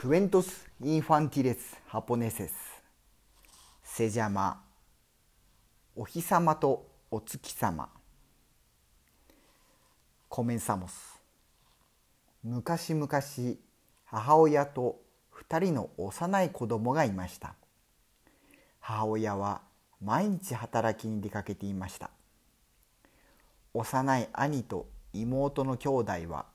クベントス・インファンティレス・ハポネセスセジャマお日様とお月様コメンサモス昔々母親と二人の幼い子供がいました母親は毎日働きに出かけていました幼い兄と妹の兄弟は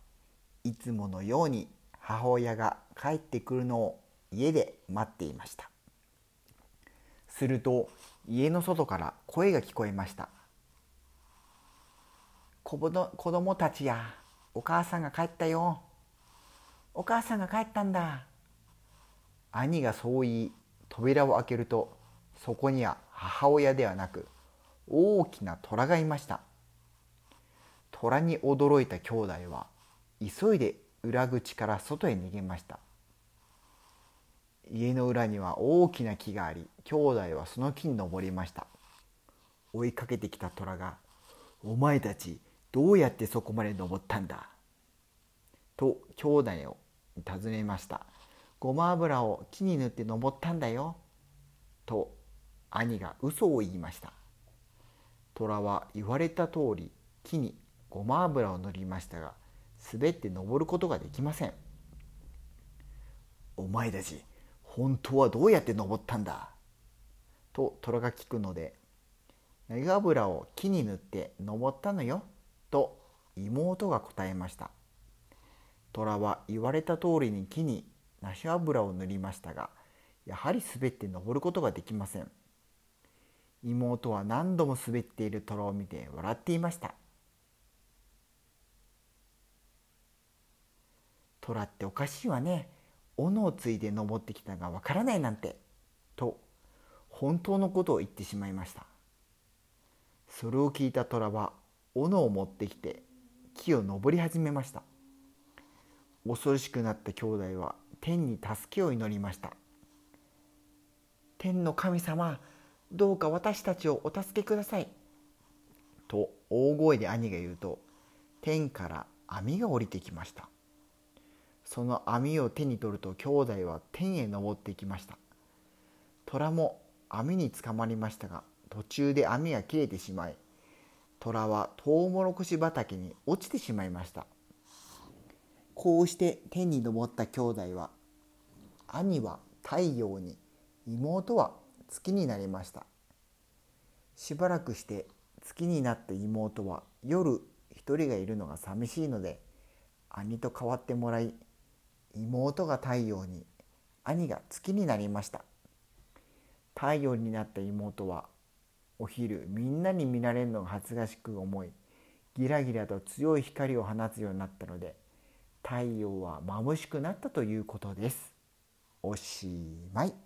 いつものように母親が帰ってくるのを家で待っていました。すると家の外から声が聞こえました子供たちやお母さんが帰ったよ。お母さんが帰ったんだ。兄がそう言い扉を開けるとそこには母親ではなく大きな虎がいました。虎に驚いた兄弟は急いで裏口から外へ逃げました。家の裏には大きな木があり兄弟はその木に登りました。追いかけてきた虎が「お前たちどうやってそこまで登ったんだ?」と兄弟を尋ねました「ごま油を木に塗って登ったんだよ」と兄が嘘を言いました。虎は言われた通り木にごま油を塗りましたが滑って登ることができませんお前たち本当はどうやって登ったんだ？と虎が聞くのでネギ油を木に塗って登ったのよと妹が答えました。虎は言われた通りに木に梨油を塗りましたがやはり滑って登ることができません。妹は何度も滑っている虎を見て笑っていました。虎っておかしいわね。斧をついで登ってきたがわからないなんてと本当のことを言ってしまいました。それを聞いた虎は斧を持ってきて木を登り始めました。恐ろしくなった兄弟は天に助けを祈りました。天の神様どうか私たちをお助けください。と大声で兄が言うと天から網が降りてきました。その網を手に取ると兄弟は天へ登ってきました。虎も網につかまりましたが途中で網が切れてしまい虎はトウモロコシ畑に落ちてしまいました。こうして天に登った兄弟は兄は太陽に妹は月になりました。しばらくして月になった妹は夜一人がいるのが寂しいので兄と代わってもらい妹が太陽に兄が月になりました太陽になった妹はお昼みんなに見られるのが恥ずかしく思いギラギラと強い光を放つようになったので太陽は眩しくなったということです。おしまい。